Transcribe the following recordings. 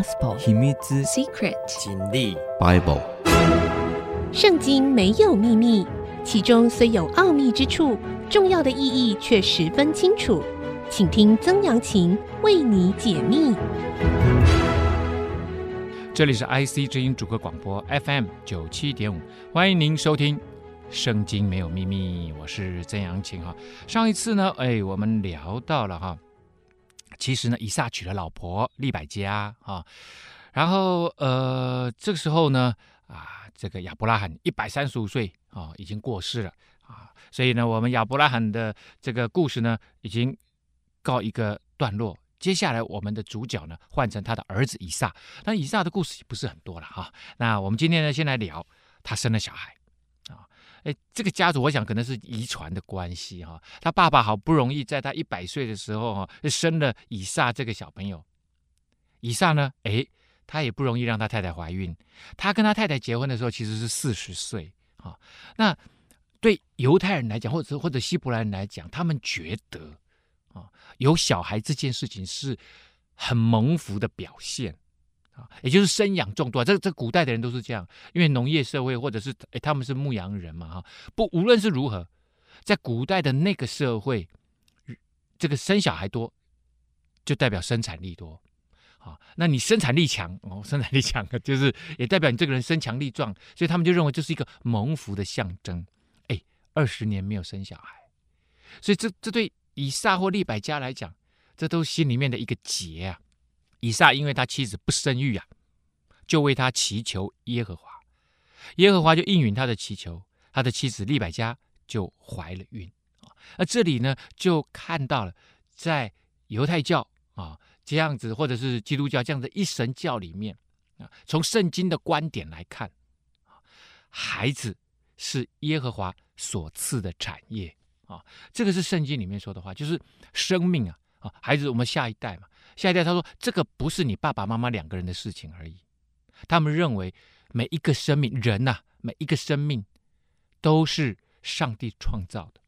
Gospel 秘密 Secret 真理 Bible。圣经没有秘密，其中虽有奥秘之处，重要的意义却十分清楚。请听曾阳晴为你解密。这里是 IC 之音主客广播 FM 九七点五，欢迎您收听《圣经没有秘密》，我是曾阳晴哈。上一次呢，哎，我们聊到了哈。其实呢，以撒娶了老婆利百加啊，然后呃，这个时候呢，啊，这个亚伯拉罕一百三十五岁啊，已经过世了啊，所以呢，我们亚伯拉罕的这个故事呢，已经告一个段落。接下来，我们的主角呢，换成他的儿子以撒。但以撒的故事也不是很多了哈。那我们今天呢，先来聊他生了小孩。哎，这个家族我想可能是遗传的关系哈。他爸爸好不容易在他一百岁的时候哈，生了以撒这个小朋友。以撒呢，哎，他也不容易让他太太怀孕。他跟他太太结婚的时候其实是四十岁啊。那对犹太人来讲，或者或者希伯来人来讲，他们觉得啊，有小孩这件事情是很蒙福的表现。也就是生养众多，这这古代的人都是这样，因为农业社会或者是诶他们是牧羊人嘛哈。不，无论是如何，在古代的那个社会，这个生小孩多，就代表生产力多，啊，那你生产力强哦，生产力强就是也代表你这个人身强力壮，所以他们就认为这是一个蒙福的象征。哎，二十年没有生小孩，所以这这对以撒或利百加来讲，这都心里面的一个结啊。以撒因为他妻子不生育啊，就为他祈求耶和华，耶和华就应允他的祈求，他的妻子利百加就怀了孕啊。那这里呢，就看到了在犹太教啊这样子，或者是基督教这样的一神教里面啊，从圣经的观点来看，孩子是耶和华所赐的产业啊。这个是圣经里面说的话，就是生命啊啊，孩子我们下一代嘛。下一代他说：“这个不是你爸爸妈妈两个人的事情而已。他们认为每一个生命，人呐，每一个生命都是上帝创造的。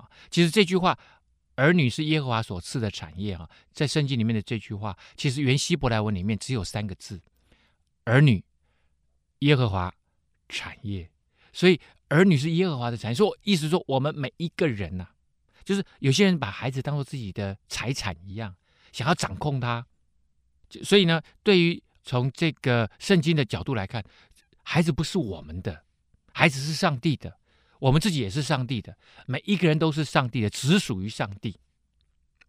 啊，其实这句话‘儿女是耶和华所赐的产业’啊，在圣经里面的这句话，其实原希伯来文里面只有三个字：‘儿女，耶和华，产业’。所以‘儿女是耶和华的产业’，说意思说我们每一个人呐，就是有些人把孩子当做自己的财产一样。”想要掌控他，所以呢，对于从这个圣经的角度来看，孩子不是我们的，孩子是上帝的，我们自己也是上帝的，每一个人都是上帝的，只属于上帝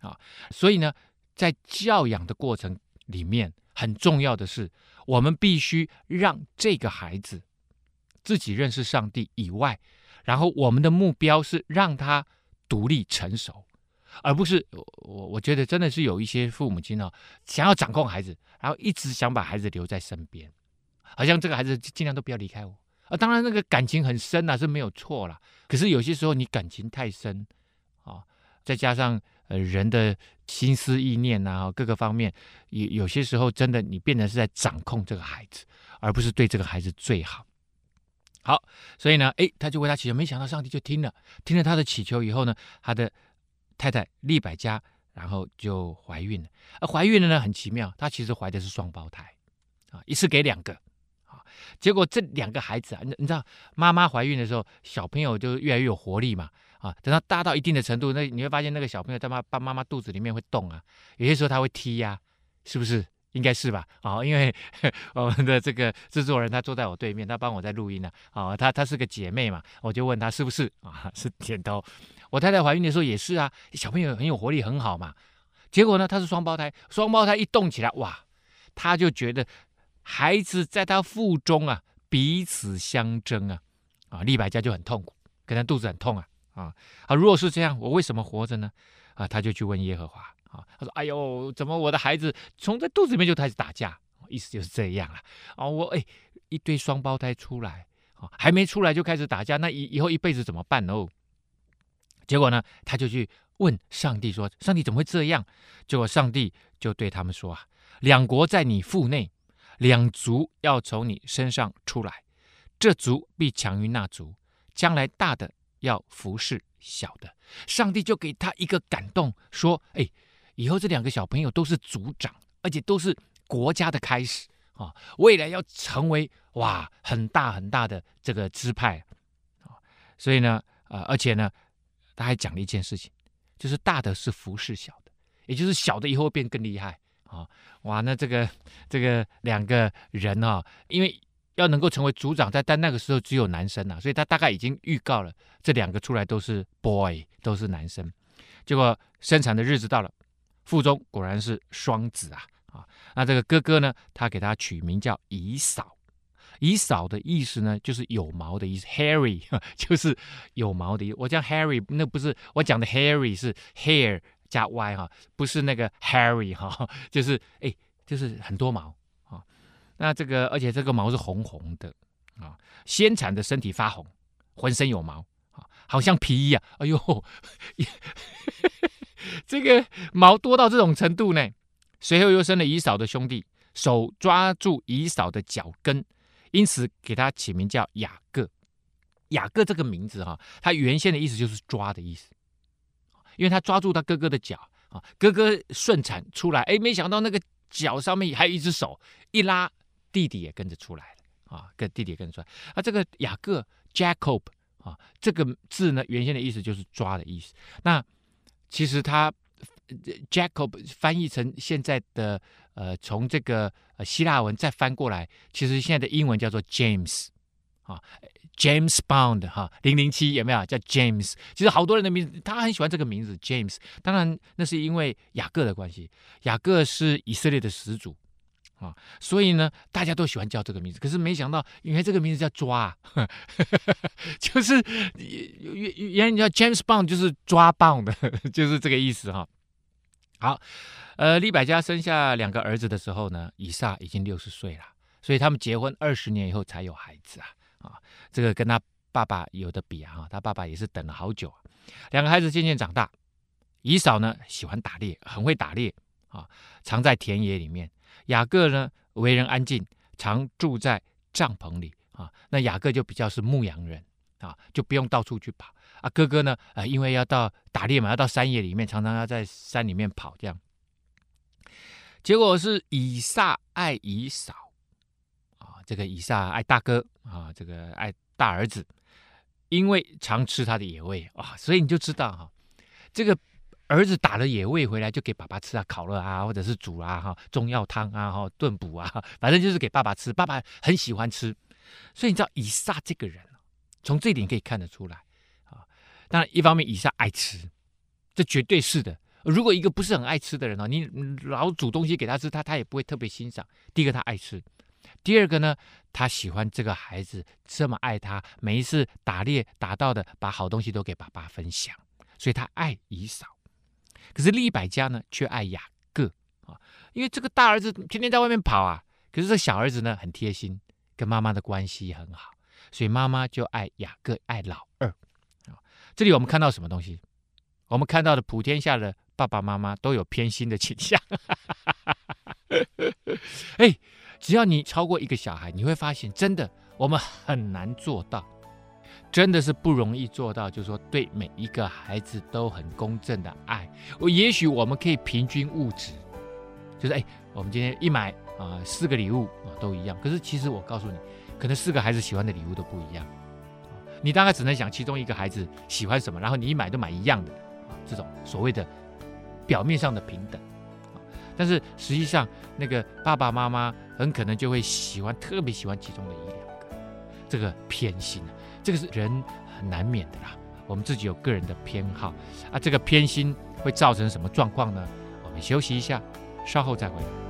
啊。所以呢，在教养的过程里面，很重要的是，我们必须让这个孩子自己认识上帝以外，然后我们的目标是让他独立成熟。而不是我，我觉得真的是有一些父母亲哦，想要掌控孩子，然后一直想把孩子留在身边，好像这个孩子尽量都不要离开我啊。当然，那个感情很深呐，是没有错啦。可是有些时候你感情太深啊，再加上呃人的心思意念呐，各个方面，有有些时候真的你变成是在掌控这个孩子，而不是对这个孩子最好。好，所以呢，诶，他就为他祈求，没想到上帝就听了，听了他的祈求以后呢，他的。太太利百加，然后就怀孕了。而怀孕了呢，很奇妙，她其实怀的是双胞胎，啊，一次给两个，啊，结果这两个孩子啊，你你知道，妈妈怀孕的时候，小朋友就越来越有活力嘛，啊，等到大到一定的程度，那你会发现那个小朋友在妈爸妈妈肚子里面会动啊，有些时候他会踢呀，是不是？应该是吧？啊，因为 我们的这个制作人他坐在我对面，他帮我在录音呢，啊，他他是个姐妹嘛，我就问他是不是啊？是点头。我太太怀孕的时候也是啊，小朋友很有活力，很好嘛。结果呢，她是双胞胎，双胞胎一动起来，哇，她就觉得孩子在她腹中啊，彼此相争啊，啊，利百家就很痛苦，可能肚子很痛啊，啊，啊，如果是这样，我为什么活着呢？啊，他就去问耶和华，啊，他说，哎呦，怎么我的孩子从在肚子里面就开始打架？意思就是这样啊，啊，我哎，一堆双胞胎出来，啊，还没出来就开始打架，那以以后一辈子怎么办哦？结果呢，他就去问上帝说：“上帝怎么会这样？”结果上帝就对他们说：“啊，两国在你腹内，两族要从你身上出来，这族必强于那族，将来大的要服侍小的。”上帝就给他一个感动，说：“哎，以后这两个小朋友都是族长，而且都是国家的开始啊，未来要成为哇很大很大的这个支派啊，所以呢，呃，而且呢，他还讲了一件事情，就是大的是服侍小的，也就是小的以后会变更厉害啊，哇，那这个这个两个人啊，因为要能够成为组长，在但那个时候只有男生啊，所以他大概已经预告了这两个出来都是 boy，都是男生，结果生产的日子到了。腹中果然是双子啊啊！那这个哥哥呢，他给他取名叫以扫。以嫂的意思呢，就是有毛的意思，hairy 就是有毛的意思。我讲 hairy，那不是我讲的 hairy 是 hair 加 y 哈，不是那个 Harry 哈，就是哎，就是很多毛啊。那这个而且这个毛是红红的啊，先产的身体发红，浑身有毛啊，好像皮一样。哎呦！这个毛多到这种程度呢？随后又生了以嫂的兄弟，手抓住以嫂的脚跟，因此给他起名叫雅各。雅各这个名字哈，他原先的意思就是抓的意思，因为他抓住他哥哥的脚啊，哥哥顺产出来，哎，没想到那个脚上面还有一只手，一拉，弟弟也跟着出来了啊，跟弟弟也跟着出来。啊，这个雅各 Jacob 啊，这个字呢，原先的意思就是抓的意思。那其实他 Jacob 翻译成现在的呃，从这个希腊文再翻过来，其实现在的英文叫做 James 啊，James Bond 哈，零零七有没有叫 James？其实好多人的名字，他很喜欢这个名字 James。当然，那是因为雅各的关系，雅各是以色列的始祖。啊，所以呢，大家都喜欢叫这个名字。可是没想到，原来这个名字叫抓，就是原原来叫 James Bond，就是抓棒的，就是这个意思哈。好，呃，利百加生下两个儿子的时候呢，以撒已经六十岁了，所以他们结婚二十年以后才有孩子啊。啊，这个跟他爸爸有的比啊，他爸爸也是等了好久啊。两个孩子渐渐长大，以扫呢喜欢打猎，很会打猎啊，藏在田野里面。雅各呢，为人安静，常住在帐篷里啊。那雅各就比较是牧羊人啊，就不用到处去跑啊。哥哥呢，呃，因为要到打猎嘛，要到山野里面，常常要在山里面跑这样。结果是以撒爱以扫啊，这个以撒爱大哥啊，这个爱大儿子，因为常吃他的野味啊，所以你就知道哈、啊，这个。儿子打了野味回来，就给爸爸吃啊，烤了啊，或者是煮啊，哈，中药汤啊，哈，炖补啊，反正就是给爸爸吃。爸爸很喜欢吃，所以你知道以撒这个人，从这点可以看得出来。当然，一方面以撒爱吃，这绝对是的。如果一个不是很爱吃的人呢，你老煮东西给他吃，他他也不会特别欣赏。第一个他爱吃，第二个呢，他喜欢这个孩子这么爱他，每一次打猎打到的，把好东西都给爸爸分享，所以他爱以扫。可是利百加呢，却爱雅各啊，因为这个大儿子天天在外面跑啊，可是这小儿子呢很贴心，跟妈妈的关系很好，所以妈妈就爱雅各，爱老二。这里我们看到什么东西？我们看到的普天下的爸爸妈妈都有偏心的倾向。哎，只要你超过一个小孩，你会发现真的我们很难做到。真的是不容易做到，就是说对每一个孩子都很公正的爱。我也许我们可以平均物质，就是哎，我们今天一买啊四个礼物啊都一样。可是其实我告诉你，可能四个孩子喜欢的礼物都不一样。你大概只能想其中一个孩子喜欢什么，然后你一买都买一样的啊，这种所谓的表面上的平等。但是实际上那个爸爸妈妈很可能就会喜欢特别喜欢其中的一两个，这个偏心啊。这个是人很难免的啦，我们自己有个人的偏好啊，这个偏心会造成什么状况呢？我们休息一下，稍后再回。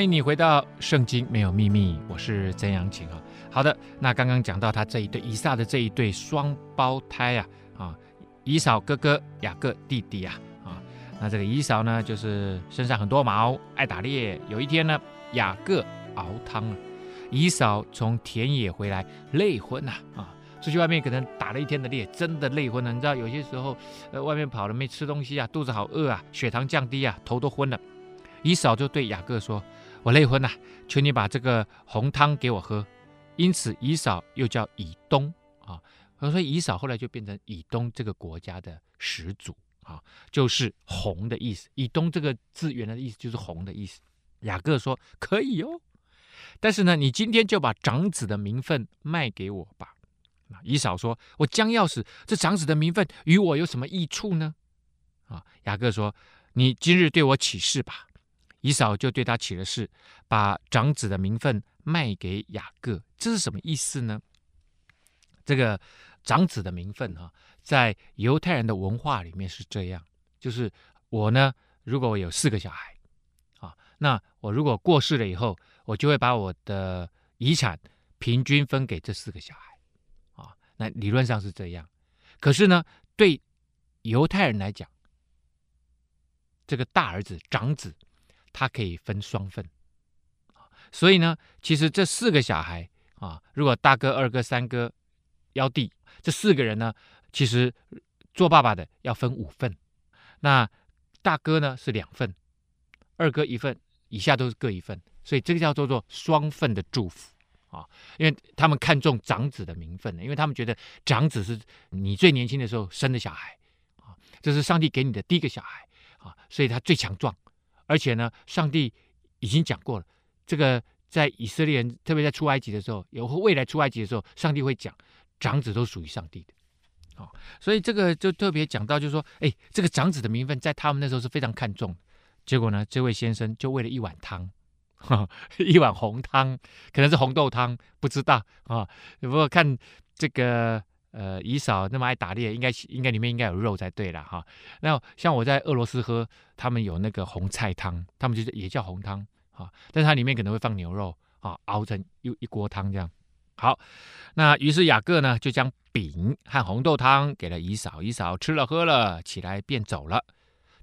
欢迎你回到《圣经没有秘密》，我是曾阳晴啊。好的，那刚刚讲到他这一对以撒的这一对双胞胎啊啊，以扫哥哥，雅各弟弟啊啊。那这个以扫呢，就是身上很多毛，爱打猎。有一天呢，雅各熬汤了，以扫从田野回来，累昏了啊。出去外面可能打了一天的猎，真的累昏了。你知道有些时候，呃，外面跑了没吃东西啊，肚子好饿啊，血糖降低啊，头都昏了。以扫就对雅各说：“我累昏了，求你把这个红汤给我喝。”因此，以扫又叫以东啊。所以以扫后来就变成以东这个国家的始祖啊，就是红的意思。以东这个字原来的意思就是红的意思。雅各说：“可以哦，但是呢，你今天就把长子的名分卖给我吧。”以扫说：“我将要死，这长子的名分与我有什么益处呢？”啊，雅各说：“你今日对我起誓吧。”以扫就对他起了誓，把长子的名分卖给雅各。这是什么意思呢？这个长子的名分哈，在犹太人的文化里面是这样：就是我呢，如果我有四个小孩，啊，那我如果过世了以后，我就会把我的遗产平均分给这四个小孩。啊那理论上是这样，可是呢，对犹太人来讲，这个大儿子长子，他可以分双份，所以呢，其实这四个小孩啊，如果大哥、二哥、三哥、幺弟这四个人呢，其实做爸爸的要分五份，那大哥呢是两份，二哥一份，以下都是各一份，所以这个叫做做双份的祝福。啊，因为他们看重长子的名分呢，因为他们觉得长子是你最年轻的时候生的小孩，啊，这是上帝给你的第一个小孩，啊，所以他最强壮，而且呢，上帝已经讲过了，这个在以色列人，特别在出埃及的时候，有未来出埃及的时候，上帝会讲长子都属于上帝的，所以这个就特别讲到，就是说，哎，这个长子的名分在他们那时候是非常看重，结果呢，这位先生就为了一碗汤。一碗红汤，可能是红豆汤，不知道啊。不过看这个呃，以嫂那么爱打猎，应该应该里面应该有肉才对了哈。那像我在俄罗斯喝，他们有那个红菜汤，他们就是也叫红汤啊，但是它里面可能会放牛肉啊，熬成一一锅汤这样。好，那于是雅各呢就将饼和红豆汤给了以嫂，以嫂吃了喝了，起来便走了。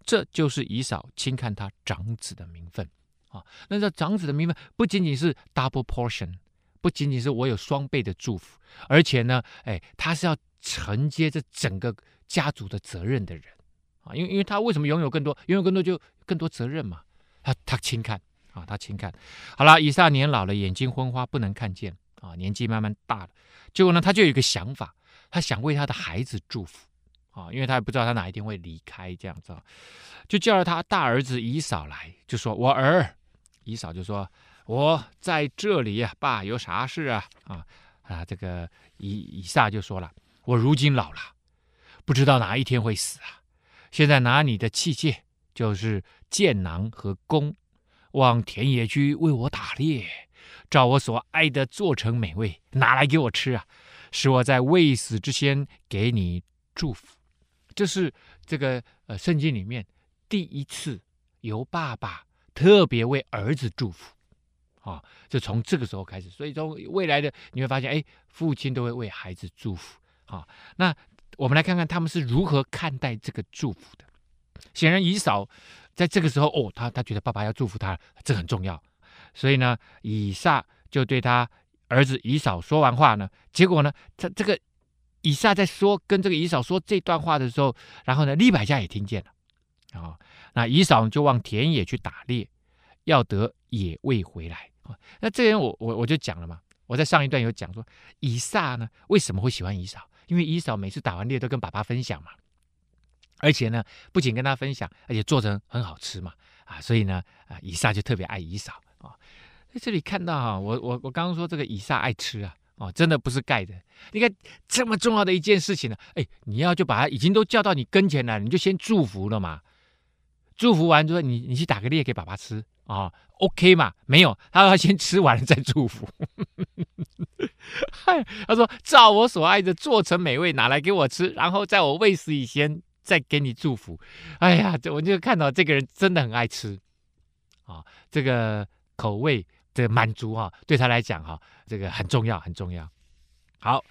这就是以嫂轻看他长子的名分。啊，那这长子的名分不仅仅是 double portion，不仅仅是我有双倍的祝福，而且呢，哎，他是要承接这整个家族的责任的人啊，因为因为他为什么拥有更多，拥有更多就更多责任嘛，他他轻看啊，他轻看。好了，以撒年老了，眼睛昏花，不能看见啊，年纪慢慢大了，结果呢，他就有一个想法，他想为他的孩子祝福啊，因为他也不知道他哪一天会离开这样子，就叫了他大儿子以扫来，就说：“我儿。”以扫就说：“我在这里呀，爸有啥事啊？啊啊！这个以以撒就说了：我如今老了，不知道哪一天会死啊！现在拿你的器械，就是箭囊和弓，往田野去为我打猎，照我所爱的做成美味，拿来给我吃啊！使我在未死之前给你祝福。这是这个呃圣经里面第一次由爸爸。”特别为儿子祝福，啊，就从这个时候开始，所以从未来的你会发现，哎，父亲都会为孩子祝福，啊，那我们来看看他们是如何看待这个祝福的。显然，以扫在这个时候，哦，他他觉得爸爸要祝福他，这很重要，所以呢，以撒就对他儿子以扫说完话呢，结果呢，他这个以撒在说跟这个以扫说这段话的时候，然后呢，利百加也听见了。啊，那以扫就往田野去打猎，要得野味回来那这边我我我就讲了嘛，我在上一段有讲说，以撒呢为什么会喜欢以扫？因为以扫每次打完猎都跟爸爸分享嘛，而且呢不仅跟他分享，而且做成很好吃嘛啊，所以呢啊以撒就特别爱以扫啊。在这里看到哈，我我我刚刚说这个以撒爱吃啊。哦，真的不是盖的。你看这么重要的一件事情呢，哎，你要就把他已经都叫到你跟前来，你就先祝福了嘛。祝福完之后，你你去打个猎给爸爸吃啊，，OK 嘛？没有，他要先吃完了再祝福。嗨，他说照我所爱的做成美味，拿来给我吃，然后在我未死以前再给你祝福。哎呀，我就看到这个人真的很爱吃啊，哦。这个口味的满足啊，对他来讲哈，这个很重要，很重要。好，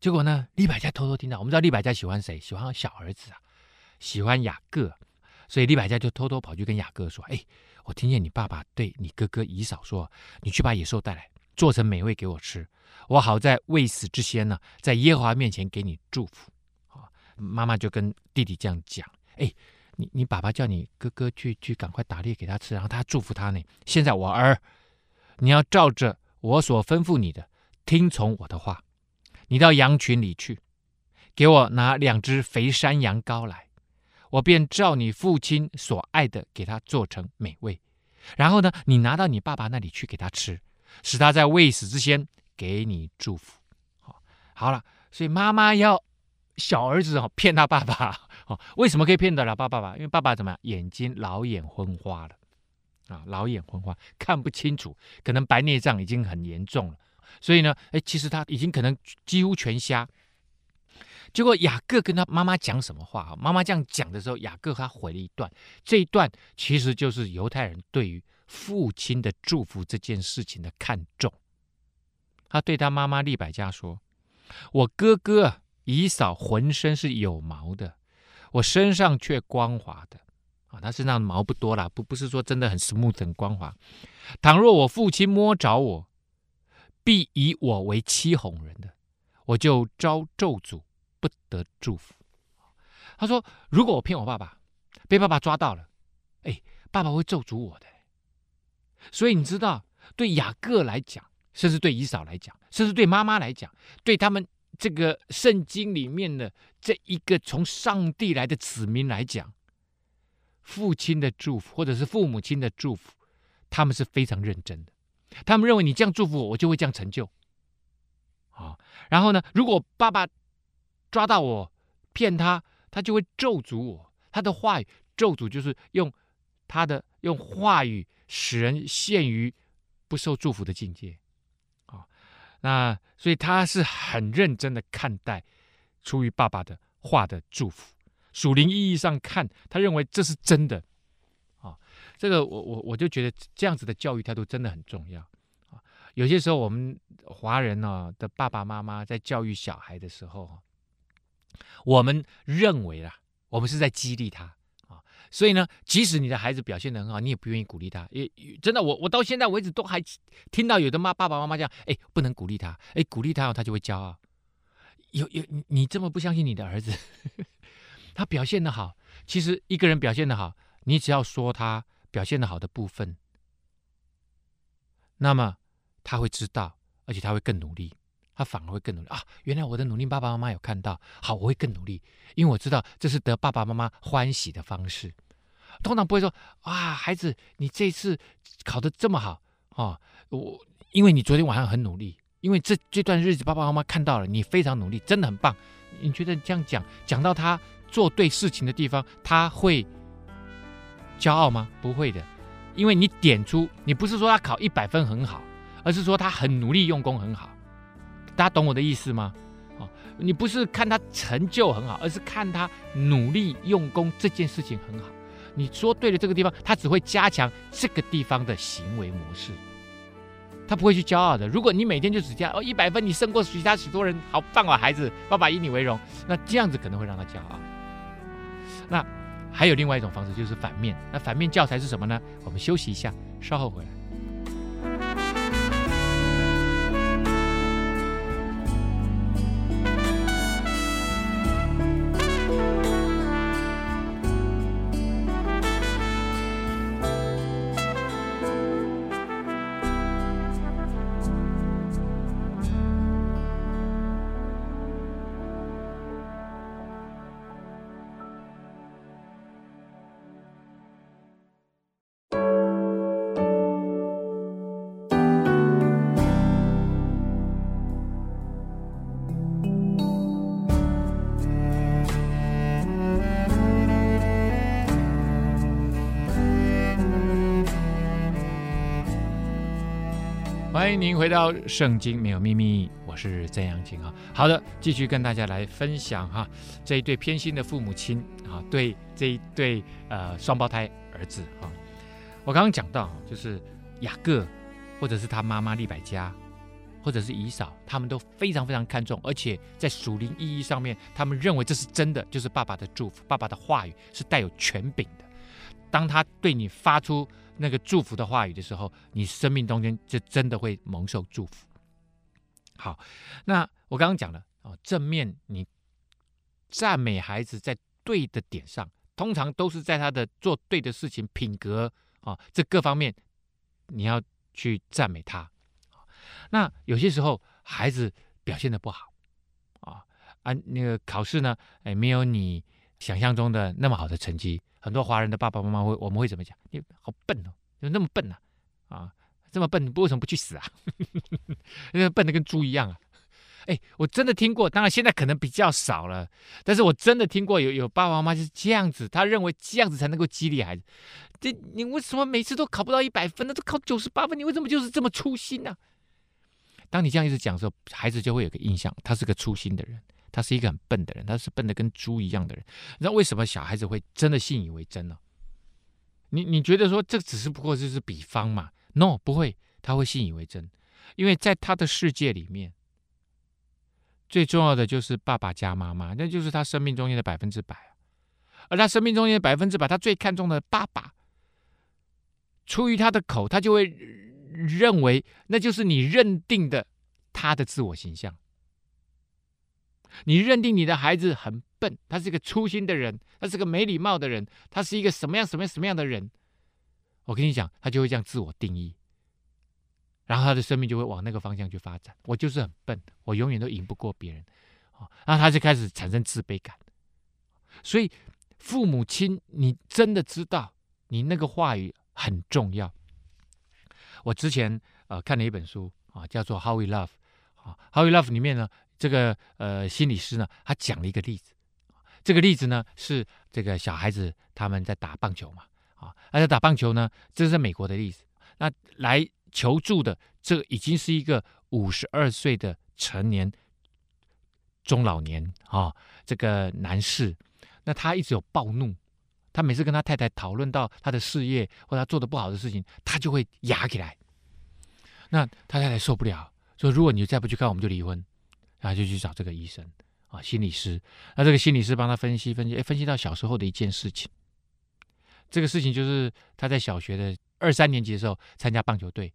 结果呢，利百加偷偷听到，我们知道利百加喜欢谁？喜欢小儿子啊，喜欢雅各，所以利百加就偷偷跑去跟雅各说：“哎，我听见你爸爸对你哥哥以扫说，你去把野兽带来，做成美味给我吃，我好在未死之先呢，在耶和华面前给你祝福。”啊，妈妈就跟弟弟这样讲：“哎。”你你爸爸叫你哥哥去去赶快打猎给他吃，然后他祝福他呢。现在我儿，你要照着我所吩咐你的，听从我的话。你到羊群里去，给我拿两只肥山羊羔来，我便照你父亲所爱的给他做成美味。然后呢，你拿到你爸爸那里去给他吃，使他在未死之前给你祝福。好，好了，所以妈妈要小儿子哦骗他爸爸。哦，为什么可以骗得了爸爸爸？因为爸爸怎么样？眼睛老眼昏花了，啊，老眼昏花，看不清楚，可能白内障已经很严重了。所以呢，哎，其实他已经可能几乎全瞎。结果雅各跟他妈妈讲什么话？啊，妈妈这样讲的时候，雅各他回了一段，这一段其实就是犹太人对于父亲的祝福这件事情的看重。他对他妈妈利百加说：“我哥哥以扫浑身是有毛的。”我身上却光滑的啊，他身上的毛不多啦，不不是说真的很 smooth 很光滑。倘若我父亲摸着我，必以我为欺哄人的，我就招咒诅，不得祝福。他说：如果我骗我爸爸，被爸爸抓到了，哎，爸爸会咒诅我的。所以你知道，对雅各来讲，甚至对以扫来讲，甚至对妈妈来讲，对他们。这个圣经里面的这一个从上帝来的子民来讲，父亲的祝福或者是父母亲的祝福，他们是非常认真的。他们认为你这样祝福我，我就会这样成就。啊、哦，然后呢，如果爸爸抓到我骗他，他就会咒诅我。他的话语咒诅就是用他的用话语使人陷于不受祝福的境界啊。那所以他是很认真的看待出于爸爸的话的祝福，属灵意义上看，他认为这是真的啊。这个我我我就觉得这样子的教育态度真的很重要。有些时候我们华人呢的爸爸妈妈在教育小孩的时候，我们认为啦，我们是在激励他啊。所以呢，即使你的孩子表现得很好，你也不愿意鼓励他。也真的，我我到现在为止都还听到有的妈爸爸妈妈讲：“哎，不能鼓励他，哎，鼓励他他就会骄傲。”有有你你这么不相信你的儿子？他表现得好，其实一个人表现得好，你只要说他表现得好的部分，那么他会知道，而且他会更努力。他反而会更努力啊！原来我的努力，爸爸妈妈有看到。好，我会更努力，因为我知道这是得爸爸妈妈欢喜的方式。通常不会说啊，孩子，你这次考得这么好啊，我因为你昨天晚上很努力，因为这这段日子爸爸妈妈看到了你非常努力，真的很棒。你觉得这样讲讲到他做对事情的地方，他会骄傲吗？不会的，因为你点出，你不是说他考一百分很好，而是说他很努力用功很好。大家懂我的意思吗？哦，你不是看他成就很好，而是看他努力用功这件事情很好。你说对了这个地方，他只会加强这个地方的行为模式，他不会去骄傲的。如果你每天就只加哦一百分，你胜过其他许多人，好棒啊，孩子，爸爸以你为荣。那这样子可能会让他骄傲。那还有另外一种方式，就是反面。那反面教材是什么呢？我们休息一下，稍后回来。欢迎您回到《圣经没有秘密》，我是曾阳晴啊。好的，继续跟大家来分享哈，这一对偏心的父母亲啊，对这一对呃双胞胎儿子哈。我刚刚讲到，就是雅各或者是他妈妈利百加，或者是姨嫂，他们都非常非常看重，而且在属灵意义上面，他们认为这是真的，就是爸爸的祝福，爸爸的话语是带有权柄的。当他对你发出那个祝福的话语的时候，你生命中间就真的会蒙受祝福。好，那我刚刚讲了哦，正面你赞美孩子在对的点上，通常都是在他的做对的事情、品格啊这各方面，你要去赞美他。那有些时候孩子表现的不好啊，啊，那个考试呢，哎，没有你想象中的那么好的成绩。很多华人的爸爸妈妈会，我们会怎么讲？你好笨哦，你那么笨呢？啊，这么笨，你为什么不去死啊？因为笨的跟猪一样啊！哎，我真的听过，当然现在可能比较少了，但是我真的听过有有爸爸妈妈就是这样子，他认为这样子才能够激励孩子。这你为什么每次都考不到一百分呢？都考九十八分，你为什么就是这么粗心呢？当你这样一直讲的时候，孩子就会有个印象，他是个粗心的人，他是一个很笨的人，他是笨的跟猪一样的人。你知道为什么小孩子会真的信以为真呢？你你觉得说这只是不过就是比方嘛？No，不会，他会信以为真，因为在他的世界里面，最重要的就是爸爸加妈妈，那就是他生命中间的百分之百。而他生命中间的百分之百，他最看重的爸爸，出于他的口，他就会。认为那就是你认定的他的自我形象。你认定你的孩子很笨，他是一个粗心的人，他是个没礼貌的人，他是一个什么样什么样什么样的人？我跟你讲，他就会这样自我定义，然后他的生命就会往那个方向去发展。我就是很笨，我永远都赢不过别人，啊，然后他就开始产生自卑感。所以父母亲，你真的知道，你那个话语很重要。我之前呃看了一本书啊，叫做《How We Love》啊，《How We Love》里面呢，这个呃心理师呢，他讲了一个例子。这个例子呢是这个小孩子他们在打棒球嘛啊，而在打棒球呢，这是在美国的例子。那来求助的这已经是一个五十二岁的成年中老年啊，这个男士。那他一直有暴怒。他每次跟他太太讨论到他的事业或他做的不好的事情，他就会哑起来。那他太太受不了，说：“如果你再不去看，我们就离婚。”然后就去找这个医生啊，心理师。那这个心理师帮他分析分析，哎，分析到小时候的一件事情。这个事情就是他在小学的二三年级的时候参加棒球队，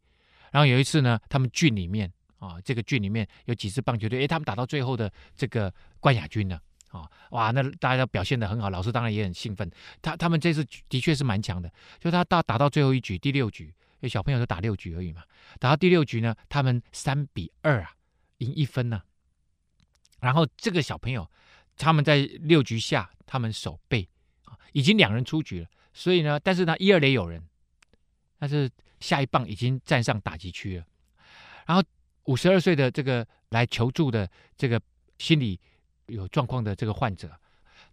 然后有一次呢，他们郡里面啊，这个郡里面有几支棒球队，哎，他们打到最后的这个冠亚军了。啊、哇，那大家都表现的很好，老师当然也很兴奋。他他们这次的确是蛮强的，就他到打到最后一局，第六局，因为小朋友都打六局而已嘛。打到第六局呢，他们三比二啊，赢一分呢、然后这个小朋友，他们在六局下，他们守备啊，已经两人出局了。所以呢，但是呢，一二垒有人，但是下一棒已经站上打击区了。然后五十二岁的这个来求助的这个心理。有状况的这个患者，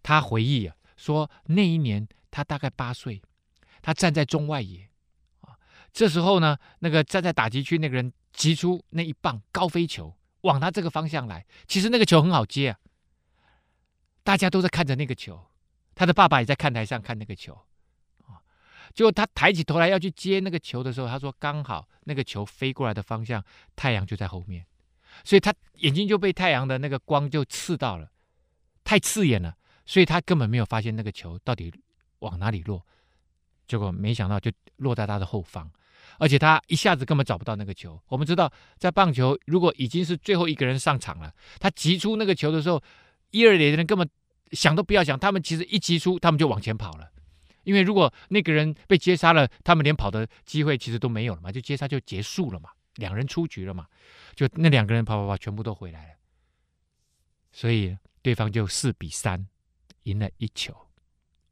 他回忆啊，说那一年他大概八岁，他站在中外野，这时候呢，那个站在打击区那个人击出那一棒高飞球往他这个方向来，其实那个球很好接啊，大家都在看着那个球，他的爸爸也在看台上看那个球啊，结果他抬起头来要去接那个球的时候，他说刚好那个球飞过来的方向，太阳就在后面。所以他眼睛就被太阳的那个光就刺到了，太刺眼了，所以他根本没有发现那个球到底往哪里落，结果没想到就落在他的后方，而且他一下子根本找不到那个球。我们知道，在棒球如果已经是最后一个人上场了，他击出那个球的时候，一二垒的人根本想都不要想，他们其实一击出，他们就往前跑了，因为如果那个人被接杀了，他们连跑的机会其实都没有了嘛，就接杀就结束了嘛，两人出局了嘛。就那两个人跑跑跑，全部都回来了，所以对方就四比三赢了一球。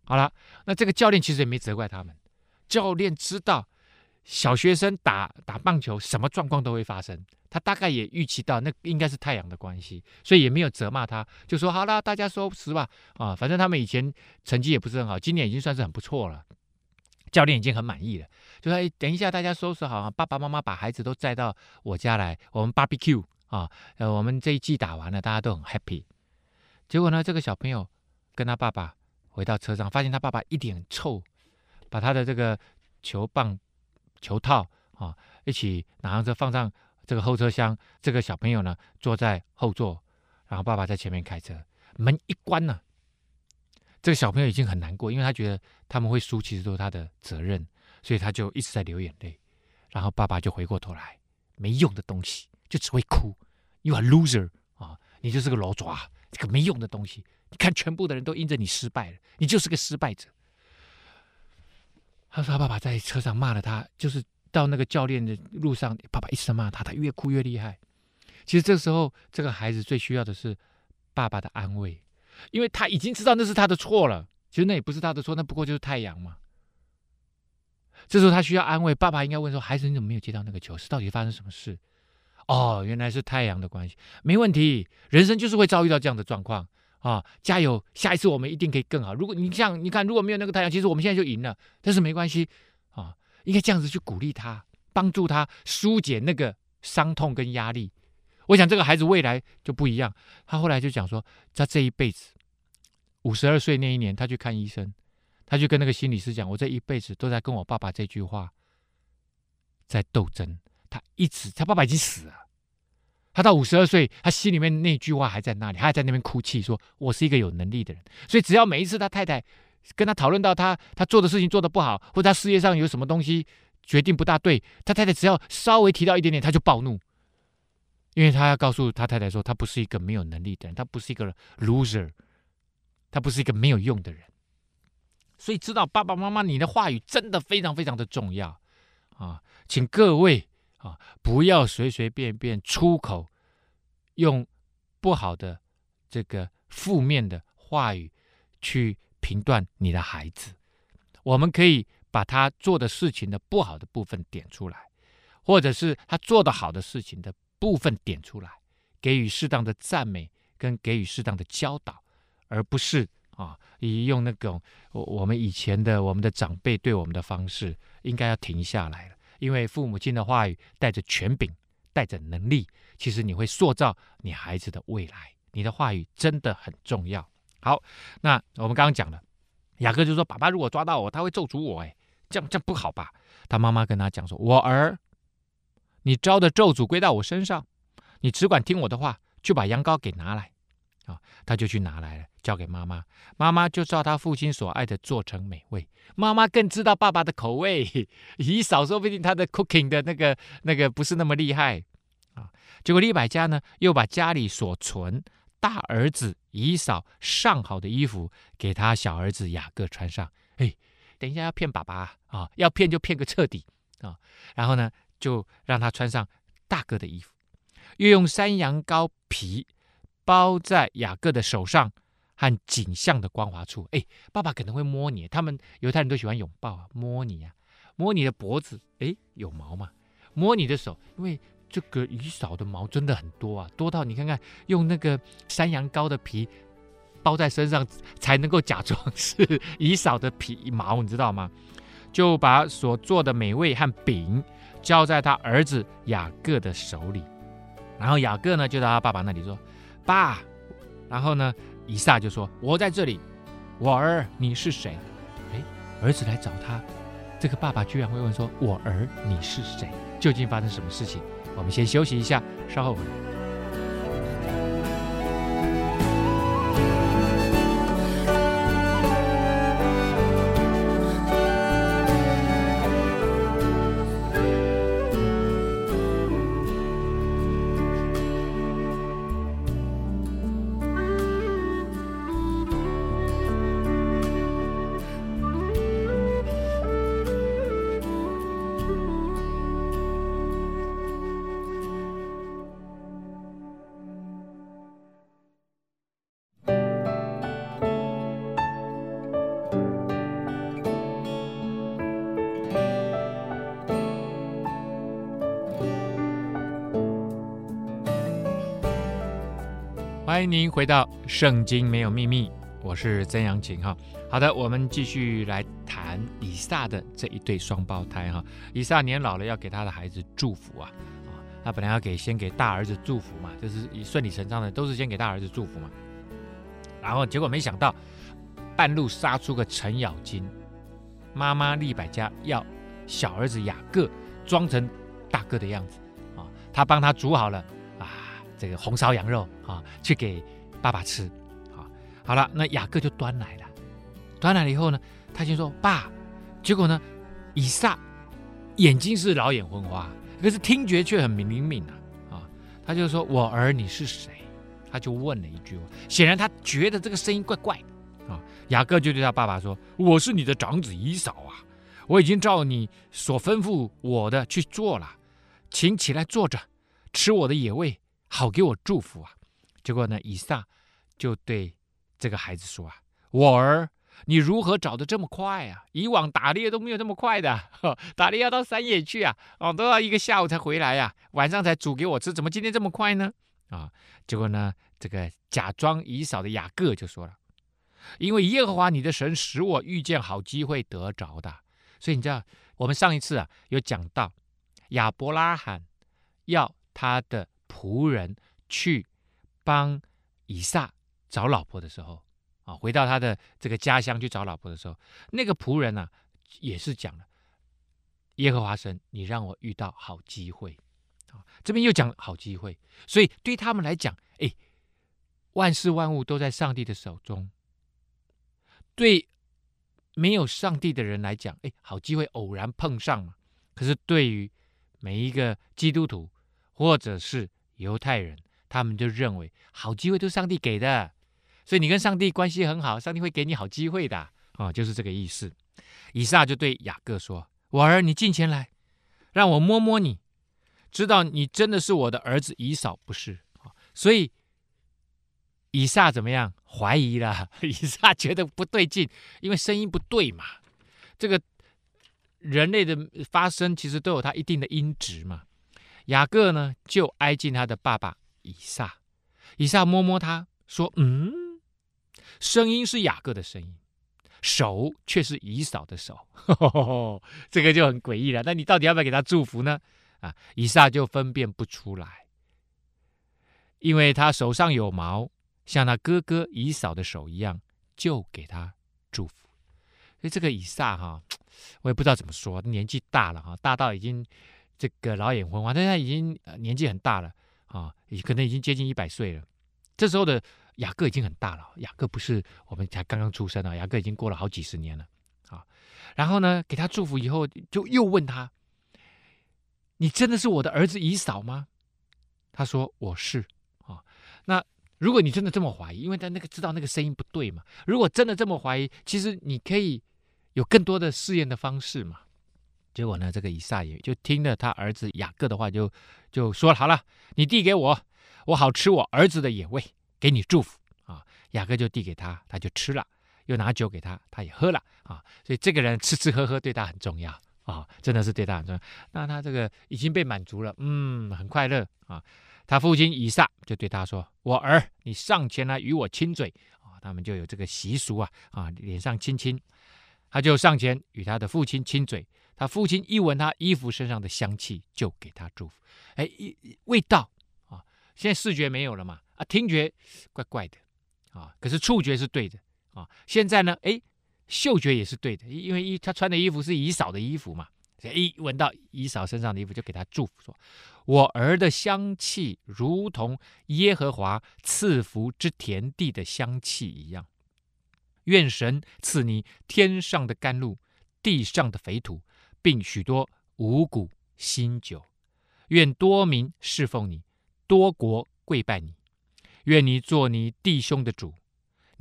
好了，那这个教练其实也没责怪他们，教练知道小学生打打棒球什么状况都会发生，他大概也预期到那应该是太阳的关系，所以也没有责骂他，就说好了，大家收拾吧。啊，反正他们以前成绩也不是很好，今年已经算是很不错了。教练已经很满意了，就说：“哎等一下，大家收拾好，爸爸妈妈把孩子都载到我家来，我们 barbecue 啊，呃，我们这一季打完了，大家都很 happy。结果呢，这个小朋友跟他爸爸回到车上，发现他爸爸一脸臭，把他的这个球棒、球套啊，一起拿上车放上这个后车厢，这个小朋友呢坐在后座，然后爸爸在前面开车，门一关呢、这个小朋友已经很难过，因为他觉得他们会输，其实都是他的责任，所以他就一直在流眼泪。然后爸爸就回过头来，没用的东西，就只会哭，You are loser 啊，你就是个老爪，这个没用的东西。你看，全部的人都因着你失败了，你就是个失败者。他说他爸爸在车上骂了他，就是到那个教练的路上，爸爸一直在骂他，他越哭越厉害。其实这时候，这个孩子最需要的是爸爸的安慰，因为他已经知道那是他的错了。其实那也不是他的错，那不过就是太阳嘛。这时候他需要安慰，爸爸应该问说：“孩子，你怎么没有接到那个球？是到底发生什么事？”哦，原来是太阳的关系。没问题，人生就是会遭遇到这样的状况。啊，加油！下一次我们一定可以更好。如果你像你看，如果没有那个太阳，其实我们现在就赢了。但是没关系啊，应该这样子去鼓励他，帮助他疏解那个伤痛跟压力。我想这个孩子未来就不一样。他后来就讲说，他这一辈子五十二岁那一年，他去看医生，他就跟那个心理师讲：“我这一辈子都在跟我爸爸这句话在斗争。他一直，他爸爸已经死了。”他到五十二岁，他心里面那句话还在那里，他还在那边哭泣，说：“我是一个有能力的人。”所以只要每一次他太太跟他讨论到他他做的事情做的不好，或者他事业上有什么东西决定不大对，他太太只要稍微提到一点点，他就暴怒，因为他要告诉他太太说，他不是一个没有能力的人，他不是一个 loser，他不是一个没有用的人。所以知道爸爸妈妈，你的话语真的非常非常的重要啊，请各位。啊，不要随随便便出口用不好的这个负面的话语去评断你的孩子。我们可以把他做的事情的不好的部分点出来，或者是他做的好的事情的部分点出来，给予适当的赞美跟给予适当的教导，而不是啊，以用那种我我们以前的我们的长辈对我们的方式，应该要停下来了。因为父母亲的话语带着权柄，带着能力，其实你会塑造你孩子的未来。你的话语真的很重要。好，那我们刚刚讲了，雅各就说：“爸爸如果抓到我，他会咒诅我。”哎，这样这样不好吧？他妈妈跟他讲说：“我儿，你招的咒诅归到我身上，你只管听我的话，就把羊羔给拿来。”啊，他就去拿来了，交给妈妈。妈妈就照他父亲所爱的做成美味。妈妈更知道爸爸的口味。以嫂说不定他的 cooking 的那个那个不是那么厉害啊。结果利百加呢，又把家里所存大儿子以嫂上好的衣服给他小儿子雅各穿上。哎，等一下要骗爸爸啊，要骗就骗个彻底啊。然后呢，就让他穿上大哥的衣服，又用山羊羔皮。包在雅各的手上和颈项的光滑处。哎，爸爸可能会摸你，他们犹太人都喜欢拥抱啊，摸你啊，摸你的脖子。哎，有毛吗？摸你的手，因为这个以扫的毛真的很多啊，多到你看看，用那个山羊羔的皮包在身上，才能够假装是以扫的皮毛，你知道吗？就把所做的美味和饼交在他儿子雅各的手里，然后雅各呢，就到他爸爸那里说。爸，然后呢？以撒就说：“我在这里，我儿，你是谁？”哎，儿子来找他，这个爸爸居然会问说：“我儿，你是谁？”究竟发生什么事情？我们先休息一下，稍后回来。欢迎您回到《圣经没有秘密》，我是曾阳晴哈。好的，我们继续来谈以撒的这一对双胞胎哈。以撒年老了，要给他的孩子祝福啊啊，他本来要给先给大儿子祝福嘛，就是以顺理成章的，都是先给大儿子祝福嘛。然后结果没想到半路杀出个程咬金，妈妈利百加要小儿子雅各装成大哥的样子啊，他帮他煮好了啊，这个红烧羊肉啊，去给爸爸吃啊。好了，那雅各就端来了，端来了以后呢，他就说爸，结果呢，以撒眼睛是老眼昏花，可是听觉却很灵敏啊啊，他就说我儿你是谁？他就问了一句，显然他觉得这个声音怪怪的啊。雅各就对他爸爸说：“我是你的长子以扫啊，我已经照你所吩咐我的去做了，请起来坐着，吃我的野味，好给我祝福啊。”结果呢，以撒就对这个孩子说：“啊，我儿，你如何找的这么快啊？以往打猎都没有这么快的，打猎要到山野去啊，哦，都要一个下午才回来呀，晚上才煮给我吃，怎么今天这么快呢？”啊，结果呢，这个假装以扫的雅各就说了：“因为耶和华你的神使我遇见好机会得着的，所以你知道，我们上一次啊有讲到亚伯拉罕要他的仆人去帮以撒找老婆的时候啊，回到他的这个家乡去找老婆的时候，那个仆人呢、啊、也是讲了耶和华神，你让我遇到好机会。”这边又讲好机会，所以对他们来讲，哎，万事万物都在上帝的手中。对没有上帝的人来讲，哎，好机会偶然碰上嘛。可是对于每一个基督徒或者是犹太人，他们就认为好机会都是上帝给的，所以你跟上帝关系很好，上帝会给你好机会的啊，哦，就是这个意思。以撒就对雅各说：“我儿，你近前来，让我摸摸你。”知道你真的是我的儿子以扫，不是？所以以撒怎么样？怀疑了。以撒觉得不对劲，因为声音不对嘛。这个人类的发声其实都有它一定的音质嘛。雅各呢，就挨近他的爸爸以撒。以撒摸摸他，说：“嗯，声音是雅各的声音，手却是以扫的手。呵呵呵”这个就很诡异了。那你到底要不要给他祝福呢？啊，以撒就分辨不出来，因为他手上有毛，像他哥哥以扫的手一样，就给他祝福。所以这个以撒哈，我也不知道怎么说，年纪大了哈，大到已经这个老眼昏花，但他已经年纪很大了啊，可能已经接近一百岁了。这时候的雅各已经很大了，雅各不是我们才刚刚出生啊，雅各已经过了好几十年了啊。然后呢，给他祝福以后，就又问他。你真的是我的儿子以扫吗？他说我是啊。那如果你真的这么怀疑，因为他那个知道那个声音不对嘛。如果真的这么怀疑，其实你可以有更多的试验的方式嘛。结果呢，这个以撒也就听了他儿子雅各的话就，就就说好了，你递给我，我好吃我儿子的野味，给你祝福啊。雅各就递给他，他就吃了，又拿酒给他，他也喝了啊。所以这个人吃吃喝喝对他很重要。啊、真的是对他很重要。那他这个已经被满足了，嗯，很快乐啊。他父亲以撒就对他说：“我儿，你上前来与我亲嘴啊。”他们就有这个习俗啊，啊，脸上亲亲。他就上前与他的父亲亲嘴。他父亲一闻他衣服身上的香气，就给他祝福。哎，味道啊，现在视觉没有了嘛，啊，听觉怪怪的啊，可是触觉是对的啊。现在呢，哎。嗅觉也是对的，因为一他穿的衣服是以嫂的衣服嘛，一闻到以嫂身上的衣服，就给他祝福说：“我儿的香气如同耶和华赐福之田地的香气一样。愿神赐你天上的甘露，地上的肥土，并许多五谷新酒。愿多民侍奉你，多国跪拜你。愿你做你弟兄的主。”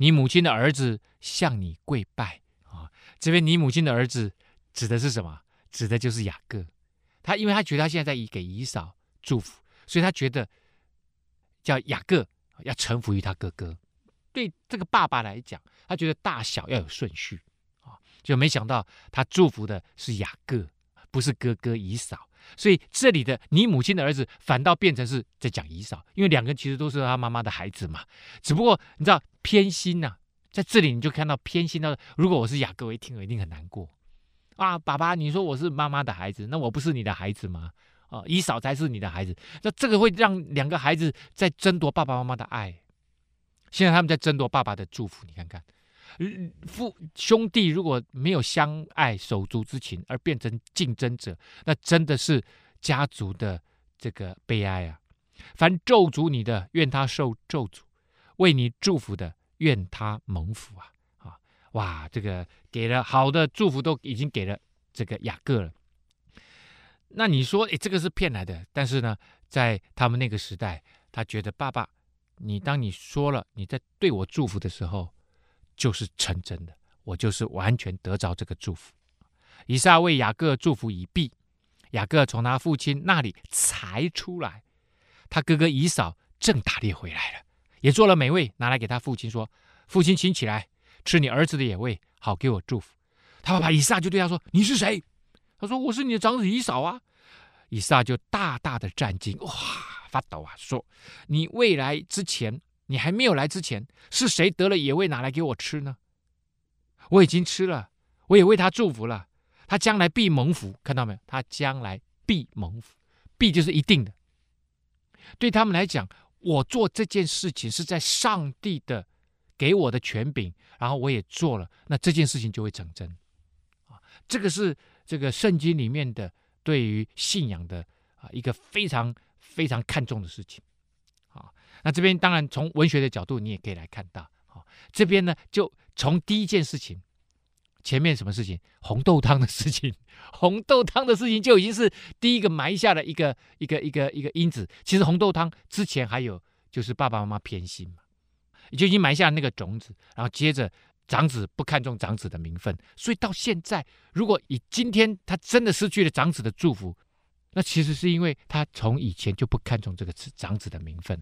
你母亲的儿子向你跪拜啊！这边你母亲的儿子指的是什么？指的就是雅各。他因为他觉得他现在在给以嫂祝福，所以他觉得叫雅各要臣服于他哥哥。对这个爸爸来讲，他觉得大小要有顺序，就没想到他祝福的是雅各，不是哥哥以扫。所以这里的你母亲的儿子反倒变成是在讲以扫，因为两个其实都是他妈妈的孩子嘛。只不过你知道偏心呐、啊，在这里你就看到偏心到，如果我是雅各，我一听我一定很难过啊！爸爸，你说我是妈妈的孩子，那我不是你的孩子吗？啊，以扫才是你的孩子，那这个会让两个孩子在争夺爸爸妈妈的爱。现在他们在争夺爸爸的祝福，你看看。父兄弟如果没有相爱手足之情而变成竞争者，那真的是家族的这个悲哀啊！凡咒诅你的，愿他受咒诅；为你祝福的，愿他蒙福啊！啊，哇，这个给了好的祝福，都已经给了这个雅各了。那你说，哎，这个是骗来的？但是呢，在他们那个时代，他觉得爸爸，你当你说了你在对我祝福的时候，就是成真的，我就是完全得着这个祝福。以撒为雅各祝福已毕，雅各从他父亲那里才出来。他哥哥以扫正打猎回来了，也做了美味，拿来给他父亲说：“父亲，请起来吃你儿子的野味，好给我祝福。”他爸爸以撒就对他说：“你是谁？”他说：“我是你的长子以扫啊。”以撒就大大的战惊，哇，发抖啊，说：“你未来之前，你还没有来之前，是谁得了野味拿来给我吃呢？我已经吃了，我也为他祝福了，他将来必蒙福。看到没有？他将来必蒙福，必就是一定的。对他们来讲，我做这件事情是在上帝的给我的权柄，然后我也做了，那这件事情就会成真。啊，这个是。”这个圣经里面的对于信仰的啊一个非常非常看重的事情，那这边当然从文学的角度你也可以来看到，啊，这边呢就从第一件事情，前面什么事情，红豆汤的事情，红豆汤的事情就已经是第一个埋下了一个一个一个一个因子。其实红豆汤之前还有就是爸爸妈妈偏心嘛，就已经埋下那个种子，然后接着。长子不看重长子的名分，所以到现在，如果以今天他真的失去了长子的祝福，那其实是因为他从以前就不看重这个长子的名分。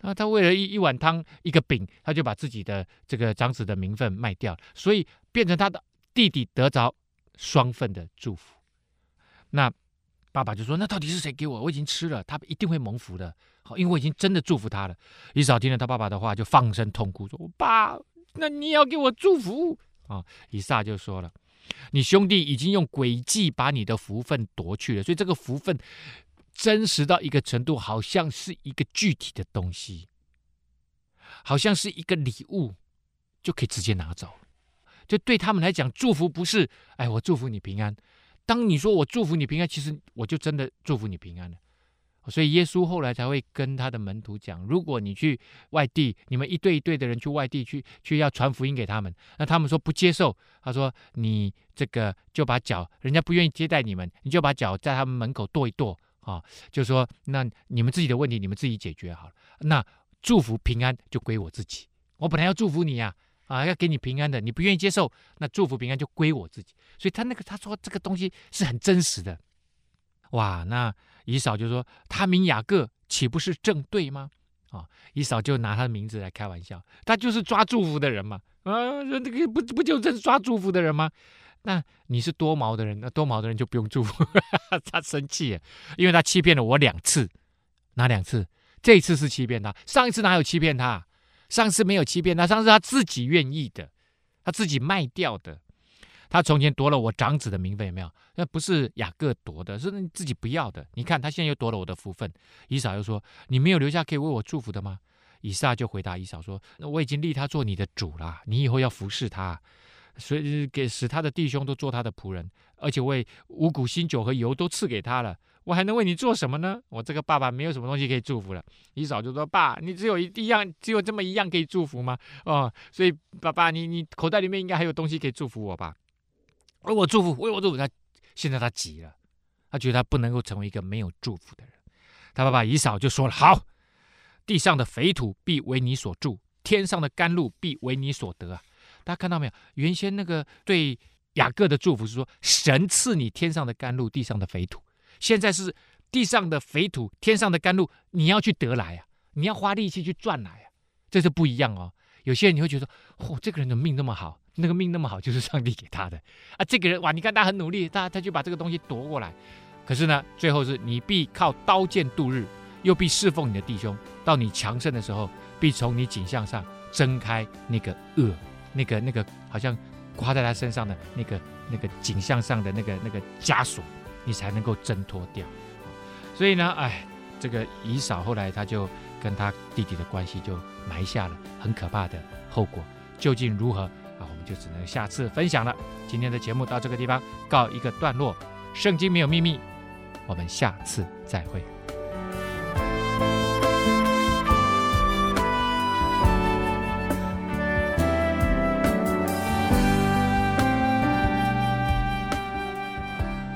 那他为了一一碗汤、一个饼，他就把自己的这个长子的名分卖掉，所以变成他的弟弟得着双份的祝福。那爸爸就说：“那到底是谁给我？我已经吃了，他一定会蒙福的。好，因为我已经真的祝福他了。”以扫听了他爸爸的话，就放声痛哭，说：“爸。”那你也要给我祝福啊！以撒就说了：“你兄弟已经用诡计把你的福分夺去了，所以这个福分真实到一个程度，好像是一个具体的东西，好像是一个礼物，就可以直接拿走。就对他们来讲，祝福不是哎，我祝福你平安。当你说我祝福你平安，其实我就真的祝福你平安了。”所以耶稣后来才会跟他的门徒讲：如果你去外地，你们一对一对的人去外地去，去要传福音给他们，那他们说不接受。他说：你这个就把脚，人家不愿意接待你们，你就把脚在他们门口跺一跺啊，就说那你们自己的问题你们自己解决好了。那祝福平安就归我自己，我本来要祝福你呀，啊，要给你平安的，你不愿意接受，那祝福平安就归我自己。所以他那个他说这个东西是很真实的。哇，那以嫂就说他名雅各，岂不是正对吗？啊、哦，以扫就拿他的名字来开玩笑，他就是抓祝福的人嘛。啊，这个不不就真抓祝福的人吗？那你是多毛的人，那多毛的人就不用祝福。他生气，因为他欺骗了我两次，哪两次？这一次是欺骗他，上一次哪有欺骗他？上次没有欺骗他，上次他自己愿意的，他自己卖掉的。他从前夺了我长子的名分，有没有？那不是雅各夺的，是自己不要的。你看他现在又夺了我的福分。以扫又说：“你没有留下可以为我祝福的吗？”以撒就回答以扫说：“那我已经立他做你的主了，你以后要服侍他，所以给使他的弟兄都做他的仆人，而且为五谷新酒和油都赐给他了。我还能为你做什么呢？我这个爸爸没有什么东西可以祝福了。”姨嫂就说：“爸，你只有一一样，只有这么一样可以祝福吗？哦，所以爸爸，你你口袋里面应该还有东西可以祝福我吧？”为我祝福，为我祝福。他现在他急了，他觉得他不能够成为一个没有祝福的人。他爸爸姨嫂就说了：“好，地上的肥土必为你所住，天上的甘露必为你所得啊！”大家看到没有？原先那个对雅各的祝福是说，神赐你天上的甘露，地上的肥土。现在是地上的肥土，天上的甘露，你要去得来啊，你要花力气去赚来啊，这是不一样哦。有些人你会觉得，嚯，这个人的命那么好。那个命那么好，就是上帝给他的啊！这个人哇，你看他很努力，他他就把这个东西夺过来。可是呢，最后是你必靠刀剑度日，又必侍奉你的弟兄。到你强盛的时候，必从你颈项上挣开那个恶，那个那个好像挂在他身上的那个那个景象上的那个那个枷锁，你才能够挣脱掉。所以呢，哎，这个以嫂后来他就跟他弟弟的关系就埋下了很可怕的后果。究竟如何啊？我们？就只能下次分享了。今天的节目到这个地方告一个段落。圣经没有秘密，我们下次再会。